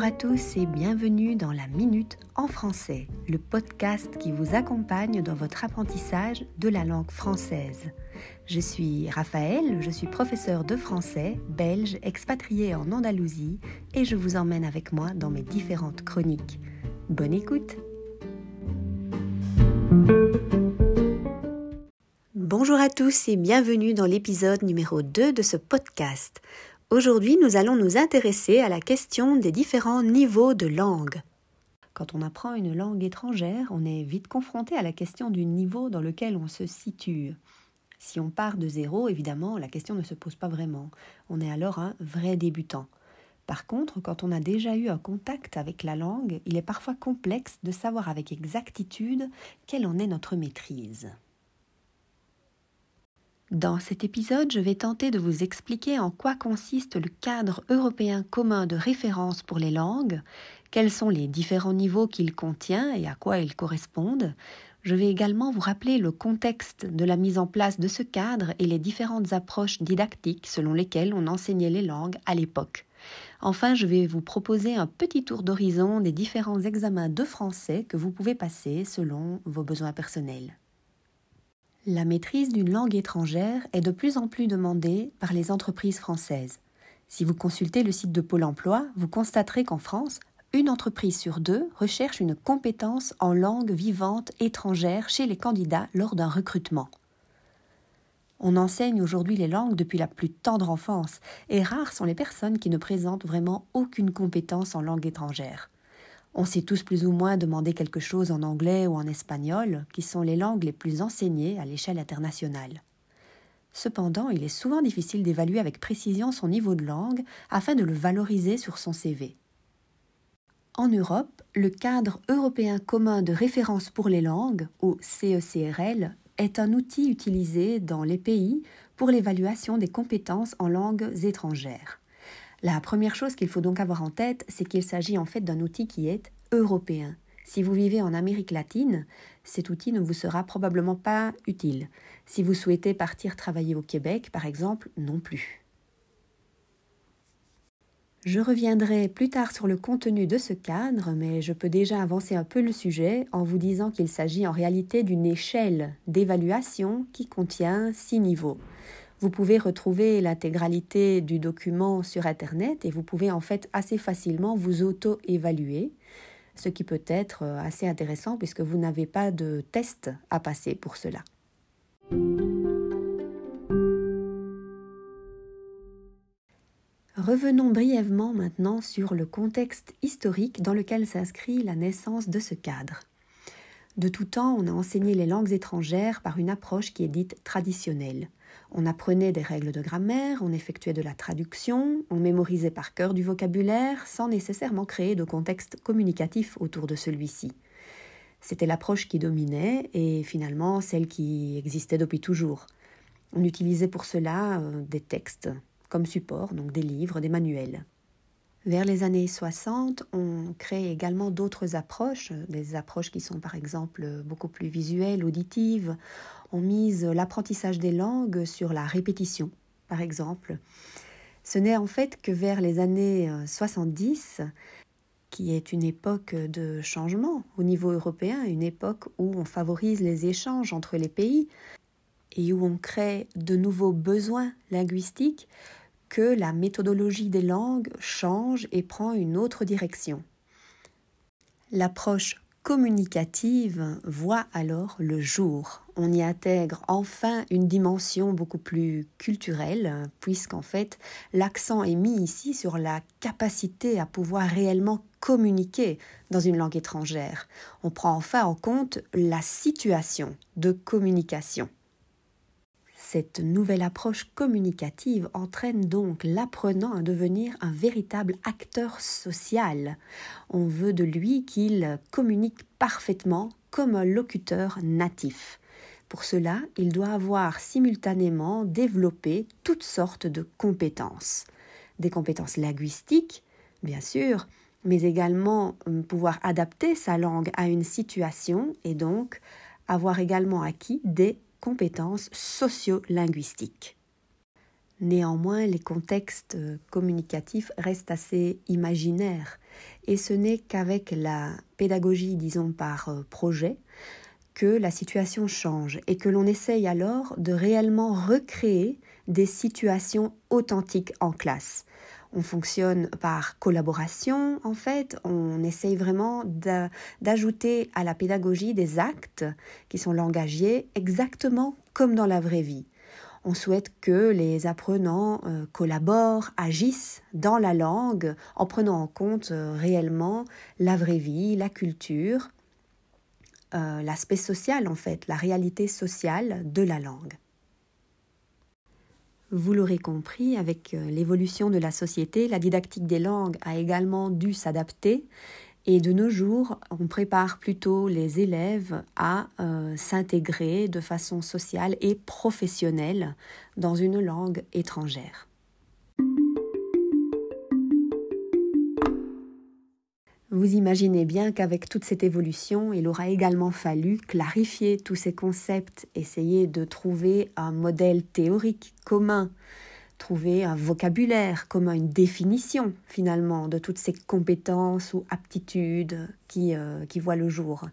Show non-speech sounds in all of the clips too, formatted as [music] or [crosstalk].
Bonjour à tous et bienvenue dans la Minute en français, le podcast qui vous accompagne dans votre apprentissage de la langue française. Je suis Raphaël, je suis professeur de français, belge, expatrié en Andalousie et je vous emmène avec moi dans mes différentes chroniques. Bonne écoute Bonjour à tous et bienvenue dans l'épisode numéro 2 de ce podcast. Aujourd'hui, nous allons nous intéresser à la question des différents niveaux de langue. Quand on apprend une langue étrangère, on est vite confronté à la question du niveau dans lequel on se situe. Si on part de zéro, évidemment, la question ne se pose pas vraiment. On est alors un vrai débutant. Par contre, quand on a déjà eu un contact avec la langue, il est parfois complexe de savoir avec exactitude quelle en est notre maîtrise. Dans cet épisode, je vais tenter de vous expliquer en quoi consiste le cadre européen commun de référence pour les langues, quels sont les différents niveaux qu'il contient et à quoi ils correspondent. Je vais également vous rappeler le contexte de la mise en place de ce cadre et les différentes approches didactiques selon lesquelles on enseignait les langues à l'époque. Enfin, je vais vous proposer un petit tour d'horizon des différents examens de français que vous pouvez passer selon vos besoins personnels. La maîtrise d'une langue étrangère est de plus en plus demandée par les entreprises françaises. Si vous consultez le site de Pôle Emploi, vous constaterez qu'en France, une entreprise sur deux recherche une compétence en langue vivante étrangère chez les candidats lors d'un recrutement. On enseigne aujourd'hui les langues depuis la plus tendre enfance, et rares sont les personnes qui ne présentent vraiment aucune compétence en langue étrangère. On sait tous plus ou moins demander quelque chose en anglais ou en espagnol, qui sont les langues les plus enseignées à l'échelle internationale. Cependant, il est souvent difficile d'évaluer avec précision son niveau de langue afin de le valoriser sur son CV. En Europe, le cadre européen commun de référence pour les langues, ou CECRL, est un outil utilisé dans les pays pour l'évaluation des compétences en langues étrangères. La première chose qu'il faut donc avoir en tête, c'est qu'il s'agit en fait d'un outil qui est européen. Si vous vivez en Amérique latine, cet outil ne vous sera probablement pas utile. Si vous souhaitez partir travailler au Québec, par exemple, non plus. Je reviendrai plus tard sur le contenu de ce cadre, mais je peux déjà avancer un peu le sujet en vous disant qu'il s'agit en réalité d'une échelle d'évaluation qui contient six niveaux. Vous pouvez retrouver l'intégralité du document sur Internet et vous pouvez en fait assez facilement vous auto-évaluer, ce qui peut être assez intéressant puisque vous n'avez pas de test à passer pour cela. Revenons brièvement maintenant sur le contexte historique dans lequel s'inscrit la naissance de ce cadre. De tout temps, on a enseigné les langues étrangères par une approche qui est dite traditionnelle. On apprenait des règles de grammaire, on effectuait de la traduction, on mémorisait par cœur du vocabulaire sans nécessairement créer de contexte communicatif autour de celui-ci. C'était l'approche qui dominait et finalement celle qui existait depuis toujours. On utilisait pour cela euh, des textes comme support, donc des livres, des manuels. Vers les années 60, on crée également d'autres approches, des approches qui sont par exemple beaucoup plus visuelles, auditives. On mise l'apprentissage des langues sur la répétition, par exemple. Ce n'est en fait que vers les années 70, qui est une époque de changement au niveau européen, une époque où on favorise les échanges entre les pays et où on crée de nouveaux besoins linguistiques, que la méthodologie des langues change et prend une autre direction. L'approche communicative voit alors le jour. On y intègre enfin une dimension beaucoup plus culturelle, puisqu'en fait l'accent est mis ici sur la capacité à pouvoir réellement communiquer dans une langue étrangère. On prend enfin en compte la situation de communication. Cette nouvelle approche communicative entraîne donc l'apprenant à devenir un véritable acteur social. On veut de lui qu'il communique parfaitement comme un locuteur natif. Pour cela, il doit avoir simultanément développé toutes sortes de compétences. Des compétences linguistiques, bien sûr, mais également euh, pouvoir adapter sa langue à une situation et donc avoir également acquis des compétences socio-linguistiques. Néanmoins, les contextes communicatifs restent assez imaginaires et ce n'est qu'avec la pédagogie, disons, par euh, projet, que la situation change et que l'on essaye alors de réellement recréer des situations authentiques en classe. On fonctionne par collaboration, en fait, on essaye vraiment d'ajouter à la pédagogie des actes qui sont langagiers exactement comme dans la vraie vie. On souhaite que les apprenants euh, collaborent, agissent dans la langue en prenant en compte euh, réellement la vraie vie, la culture, euh, l'aspect social en fait, la réalité sociale de la langue. Vous l'aurez compris, avec l'évolution de la société, la didactique des langues a également dû s'adapter et de nos jours, on prépare plutôt les élèves à euh, s'intégrer de façon sociale et professionnelle dans une langue étrangère. Vous imaginez bien qu'avec toute cette évolution, il aura également fallu clarifier tous ces concepts, essayer de trouver un modèle théorique commun trouver un vocabulaire comme une définition finalement de toutes ces compétences ou aptitudes qui, euh, qui voient le jour.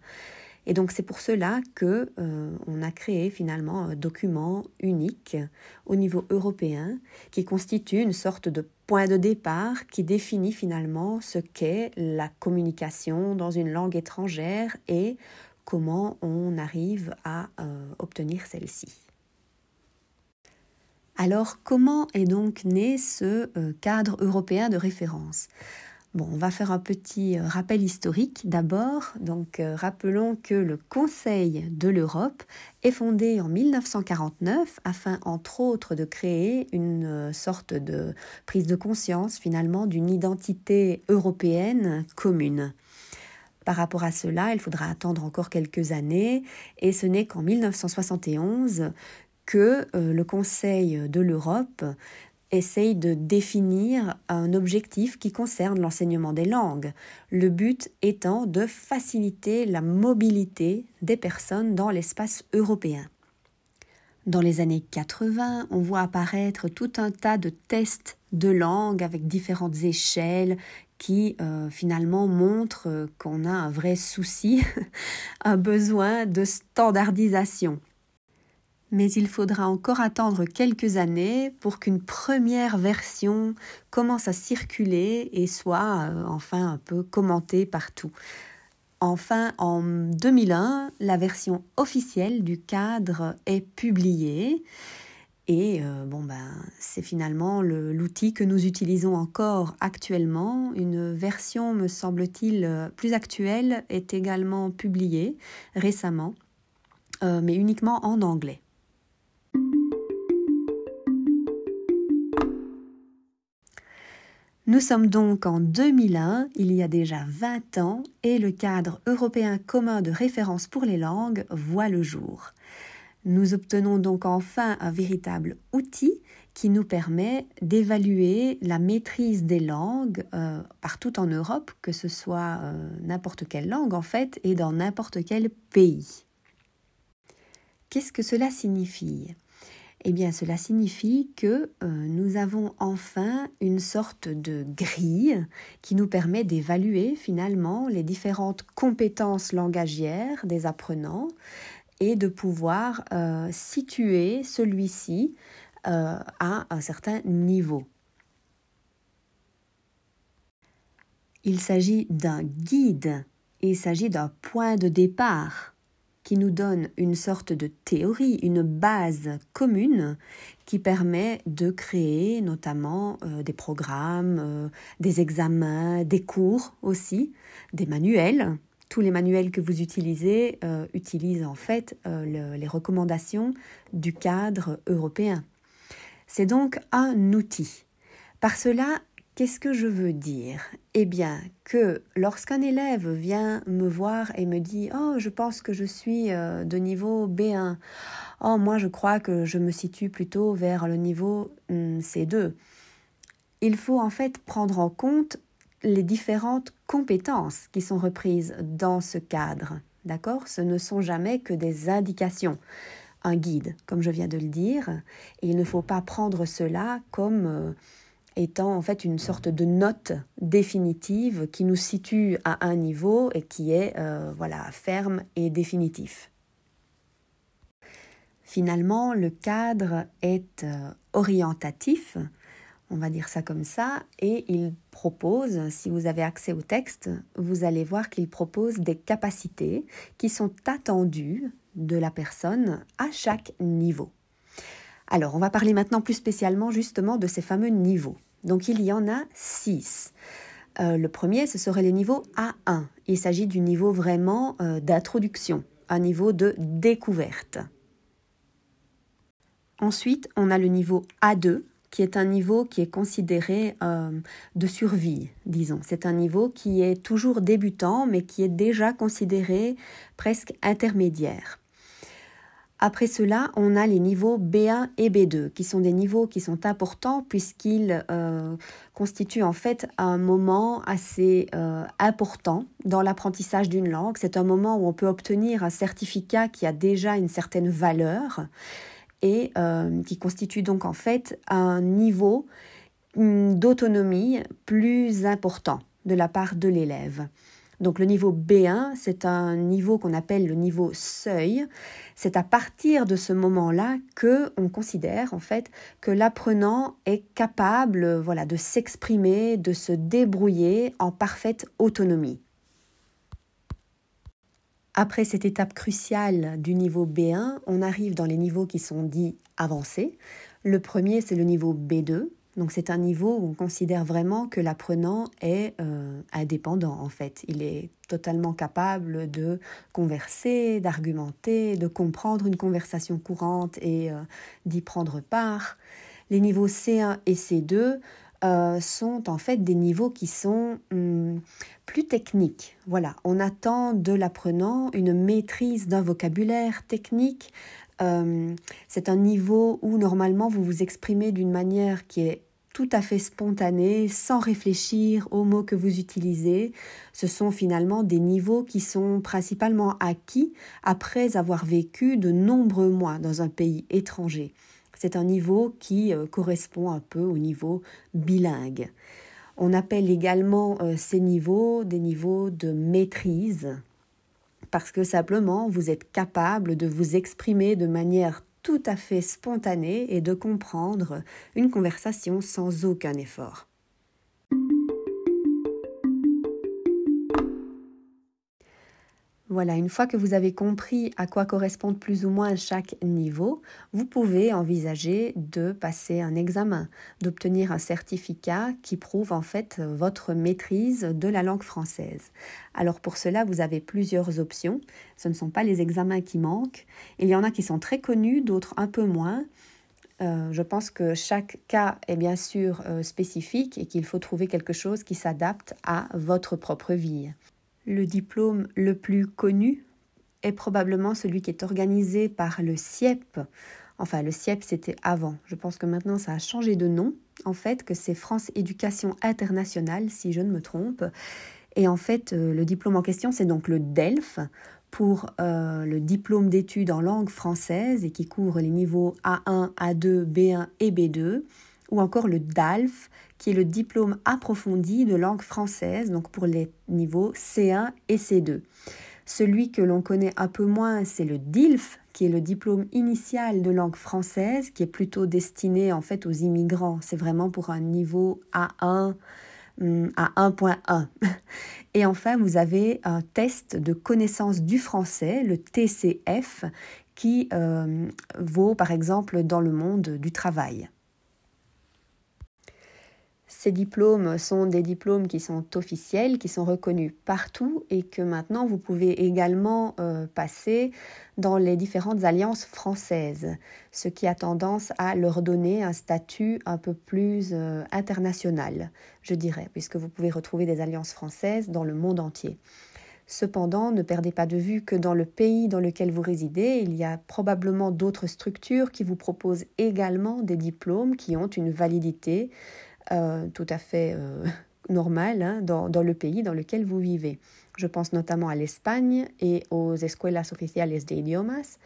Et donc c'est pour cela que euh, on a créé finalement un document unique au niveau européen qui constitue une sorte de point de départ qui définit finalement ce qu'est la communication dans une langue étrangère et comment on arrive à euh, obtenir celle-ci. Alors comment est donc né ce euh, cadre européen de référence? Bon, on va faire un petit euh, rappel historique d'abord. Donc, euh, rappelons que le Conseil de l'Europe est fondé en 1949 afin, entre autres, de créer une sorte de prise de conscience finalement d'une identité européenne commune. Par rapport à cela, il faudra attendre encore quelques années et ce n'est qu'en 1971 que euh, le Conseil de l'Europe essaye de définir un objectif qui concerne l'enseignement des langues, le but étant de faciliter la mobilité des personnes dans l'espace européen. Dans les années 80, on voit apparaître tout un tas de tests de langue avec différentes échelles qui euh, finalement montrent qu'on a un vrai souci, [laughs] un besoin de standardisation mais il faudra encore attendre quelques années pour qu'une première version commence à circuler et soit euh, enfin un peu commentée partout. Enfin, en 2001, la version officielle du cadre est publiée. Et euh, bon ben, c'est finalement l'outil que nous utilisons encore actuellement. Une version, me semble-t-il, euh, plus actuelle est également publiée récemment, mais uniquement en anglais. Nous sommes donc en 2001, il y a déjà 20 ans, et le cadre européen commun de référence pour les langues voit le jour. Nous obtenons donc enfin un véritable outil qui nous permet d'évaluer la maîtrise des langues euh, partout en Europe, que ce soit euh, n'importe quelle langue en fait, et dans n'importe quel pays. Qu'est-ce que cela signifie? Eh bien, cela signifie que euh, nous avons enfin une sorte de grille qui nous permet d'évaluer finalement les différentes compétences langagières des apprenants et de pouvoir euh, situer celui-ci euh, à un certain niveau. Il s'agit d'un guide, il s'agit d'un point de départ qui nous donne une sorte de théorie, une base commune qui permet de créer notamment euh, des programmes, euh, des examens, des cours aussi, des manuels. Tous les manuels que vous utilisez euh, utilisent en fait les recommandations du cadre européen. C'est donc un outil. Par cela, Qu'est-ce que je veux dire? Eh bien, que lorsqu'un élève vient me voir et me dit Oh, je pense que je suis euh, de niveau B1. Oh, moi, je crois que je me situe plutôt vers le niveau hmm, C2. Il faut en fait prendre en compte les différentes compétences qui sont reprises dans ce cadre. D'accord? Ce ne sont jamais que des indications un guide, comme je viens de le dire, et il ne faut pas prendre cela comme euh, étant en fait une sorte de note définitive qui nous situe à un niveau et qui est euh, voilà ferme et définitif. Finalement, le cadre est euh, orientatif, on va dire ça comme ça, et il propose, si vous avez accès au texte, vous allez voir qu'il propose des capacités qui sont attendues de la personne à chaque niveau. Alors, on va parler maintenant plus spécialement justement de ces fameux niveaux. Donc, il y en a six. Euh, le premier, ce serait le niveau A1. Il s'agit du niveau vraiment euh, d'introduction, un niveau de découverte. Ensuite, on a le niveau A2, qui est un niveau qui est considéré euh, de survie, disons. C'est un niveau qui est toujours débutant, mais qui est déjà considéré presque intermédiaire. Après cela, on a les niveaux B1 et B2, qui sont des niveaux qui sont importants puisqu'ils euh, constituent en fait un moment assez euh, important dans l'apprentissage d'une langue. C'est un moment où on peut obtenir un certificat qui a déjà une certaine valeur et euh, qui constitue donc en fait un niveau hum, d'autonomie plus important de la part de l'élève. Donc le niveau B1, c'est un niveau qu'on appelle le niveau seuil. C'est à partir de ce moment-là que on considère en fait que l'apprenant est capable voilà de s'exprimer, de se débrouiller en parfaite autonomie. Après cette étape cruciale du niveau B1, on arrive dans les niveaux qui sont dits avancés. Le premier, c'est le niveau B2. Donc c'est un niveau où on considère vraiment que l'apprenant est euh, indépendant en fait. Il est totalement capable de converser, d'argumenter, de comprendre une conversation courante et euh, d'y prendre part. Les niveaux C1 et C2 euh, sont en fait des niveaux qui sont hum, plus techniques. Voilà, on attend de l'apprenant une maîtrise d'un vocabulaire technique. C'est un niveau où normalement vous vous exprimez d'une manière qui est tout à fait spontanée, sans réfléchir aux mots que vous utilisez. Ce sont finalement des niveaux qui sont principalement acquis après avoir vécu de nombreux mois dans un pays étranger. C'est un niveau qui euh, correspond un peu au niveau bilingue. On appelle également euh, ces niveaux des niveaux de maîtrise parce que simplement vous êtes capable de vous exprimer de manière tout à fait spontanée et de comprendre une conversation sans aucun effort. Voilà, une fois que vous avez compris à quoi correspondent plus ou moins chaque niveau, vous pouvez envisager de passer un examen, d'obtenir un certificat qui prouve en fait votre maîtrise de la langue française. Alors pour cela, vous avez plusieurs options. Ce ne sont pas les examens qui manquent. Il y en a qui sont très connus, d'autres un peu moins. Euh, je pense que chaque cas est bien sûr euh, spécifique et qu'il faut trouver quelque chose qui s'adapte à votre propre vie. Le diplôme le plus connu est probablement celui qui est organisé par le CIEP. Enfin, le CIEP, c'était avant. Je pense que maintenant, ça a changé de nom. En fait, que c'est France Éducation Internationale, si je ne me trompe. Et en fait, euh, le diplôme en question, c'est donc le DELF pour euh, le diplôme d'études en langue française et qui couvre les niveaux A1, A2, B1 et B2 ou encore le DALF, qui est le diplôme approfondi de langue française, donc pour les niveaux C1 et C2. Celui que l'on connaît un peu moins, c'est le DILF, qui est le diplôme initial de langue française, qui est plutôt destiné en fait aux immigrants. C'est vraiment pour un niveau A1 hum, à 1.1. [laughs] Et enfin, vous avez un test de connaissance du français, le TCF, qui euh, vaut par exemple dans le monde du travail. Ces diplômes sont des diplômes qui sont officiels, qui sont reconnus partout et que maintenant vous pouvez également euh, passer dans les différentes alliances françaises, ce qui a tendance à leur donner un statut un peu plus euh, international, je dirais, puisque vous pouvez retrouver des alliances françaises dans le monde entier. Cependant, ne perdez pas de vue que dans le pays dans lequel vous résidez, il y a probablement d'autres structures qui vous proposent également des diplômes qui ont une validité euh, tout à fait euh, [laughs] normal hein, dans, le pays dans lequel vous vivez. Je pense notamment à l'Espagne et aux Escuelas Oficiales de Idiomas,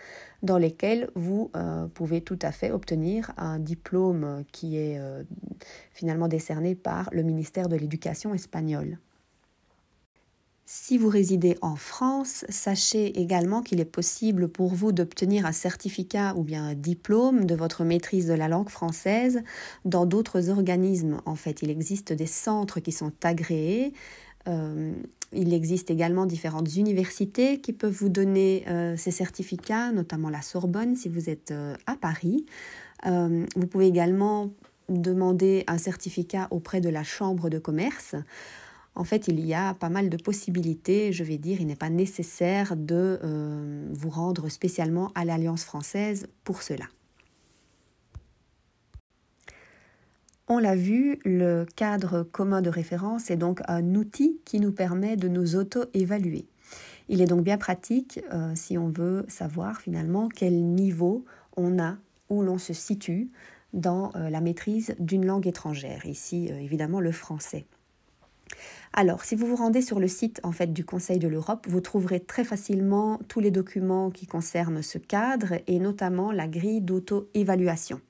dans lesquelles vous euh, pouvez tout à fait obtenir un diplôme qui est euh, finalement décerné par le ministère de l'Éducation espagnol. Si vous résidez en France, sachez également qu'il est possible pour vous d'obtenir un certificat ou bien un diplôme de votre maîtrise de la langue française dans d'autres organismes. En fait, il existe des centres qui sont agréés. Euh, il existe également différentes universités qui peuvent vous donner euh, ces certificats, notamment la Sorbonne si vous êtes euh, à Paris. vous pouvez également demander un certificat auprès de la Chambre de commerce. En fait, il y a pas mal de possibilités, je vais dire, il n'est pas nécessaire de euh, vous rendre spécialement à l'Alliance française pour cela. On l'a vu, le cadre commun de référence est donc un outil qui nous permet de nous auto-évaluer. Il est donc bien pratique euh, si on veut savoir finalement quel niveau on a, où l'on se situe dans euh, la maîtrise d'une langue étrangère, ici évidemment le français. Alors, si vous vous rendez sur le site en fait du Conseil de l'Europe, vous trouverez très facilement tous les documents qui concernent ce cadre et notamment la grille d'auto-évaluation.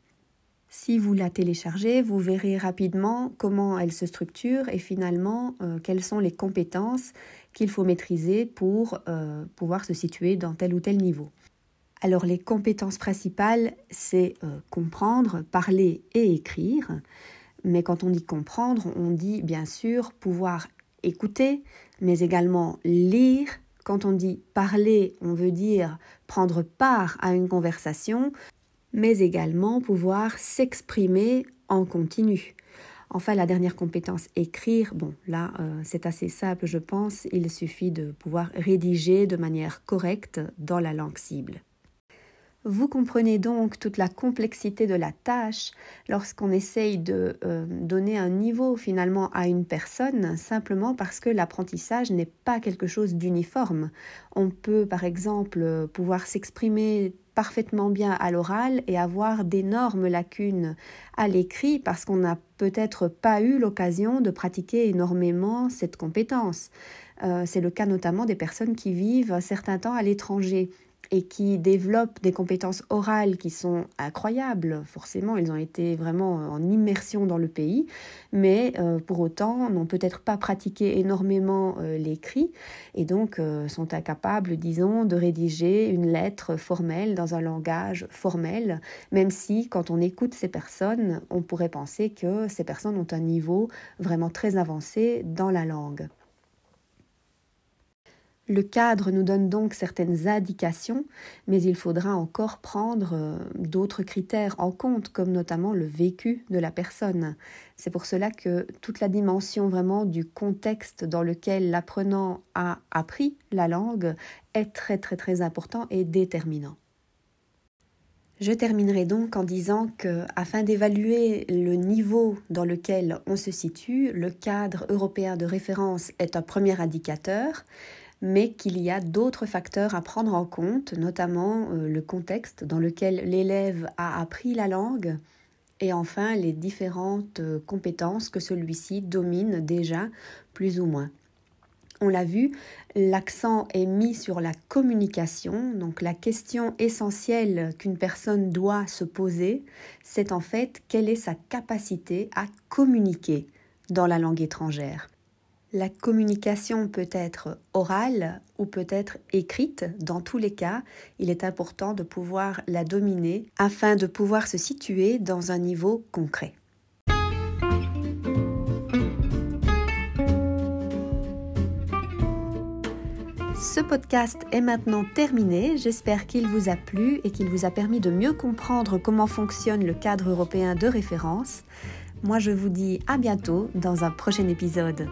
Si vous la téléchargez, vous verrez rapidement comment elle se structure et finalement euh, quelles sont les compétences qu'il faut maîtriser pour euh, pouvoir se situer dans tel ou tel niveau. Alors les compétences principales, c'est euh, comprendre, parler et écrire. Mais quand on dit comprendre, on dit bien sûr pouvoir écouter, mais également lire. Quand on dit parler, on veut dire prendre part à une conversation, mais également pouvoir s'exprimer en continu. Enfin, la dernière compétence, écrire, bon, là, euh, c'est assez simple, je pense. Il suffit de pouvoir rédiger de manière correcte dans la langue cible. Vous comprenez donc toute la complexité de la tâche lorsqu'on essaye de euh, donner un niveau finalement à une personne simplement parce que l'apprentissage n'est pas quelque chose d'uniforme. On peut par exemple pouvoir s'exprimer parfaitement bien à l'oral et avoir d'énormes lacunes à l'écrit parce qu'on n'a peut-être pas eu l'occasion de pratiquer énormément cette compétence. Euh, c'est le cas notamment des personnes qui vivent un certain temps à l'étranger et qui développent des compétences orales qui sont incroyables. Forcément, ils ont été vraiment en immersion dans le pays, mais euh, pour autant n'ont peut-être pas pratiqué énormément euh, l'écrit et donc euh, sont incapables, disons, de rédiger une lettre formelle dans un langage formel, même si quand on écoute ces personnes, on pourrait penser que ces personnes ont un niveau vraiment très avancé dans la langue. Le cadre nous donne donc certaines indications, mais il faudra encore prendre euh, d'autres critères en compte, comme notamment le vécu de la personne. C'est pour cela que toute la dimension vraiment du contexte dans lequel l'apprenant a appris la langue est très très très important et déterminant. Je terminerai donc en disant que, afin d'évaluer le niveau dans lequel on se situe, le cadre européen de référence est un premier indicateur, mais qu'il y a d'autres facteurs à prendre en compte, notamment euh, le contexte dans lequel l'élève a appris la langue et enfin les différentes euh, compétences que celui-ci domine déjà plus ou moins. On l'a vu, l'accent est mis sur la communication, donc la question essentielle qu'une personne doit se poser, c'est en fait quelle est sa capacité à communiquer dans la langue étrangère. La communication peut être orale ou peut être écrite. Dans tous les cas, il est important de pouvoir la dominer afin de pouvoir se situer dans un niveau concret. Ce podcast est maintenant terminé. J'espère qu'il vous a plu et qu'il vous a permis de mieux comprendre comment fonctionne le cadre européen de référence. Moi, je vous dis à bientôt dans un prochain épisode.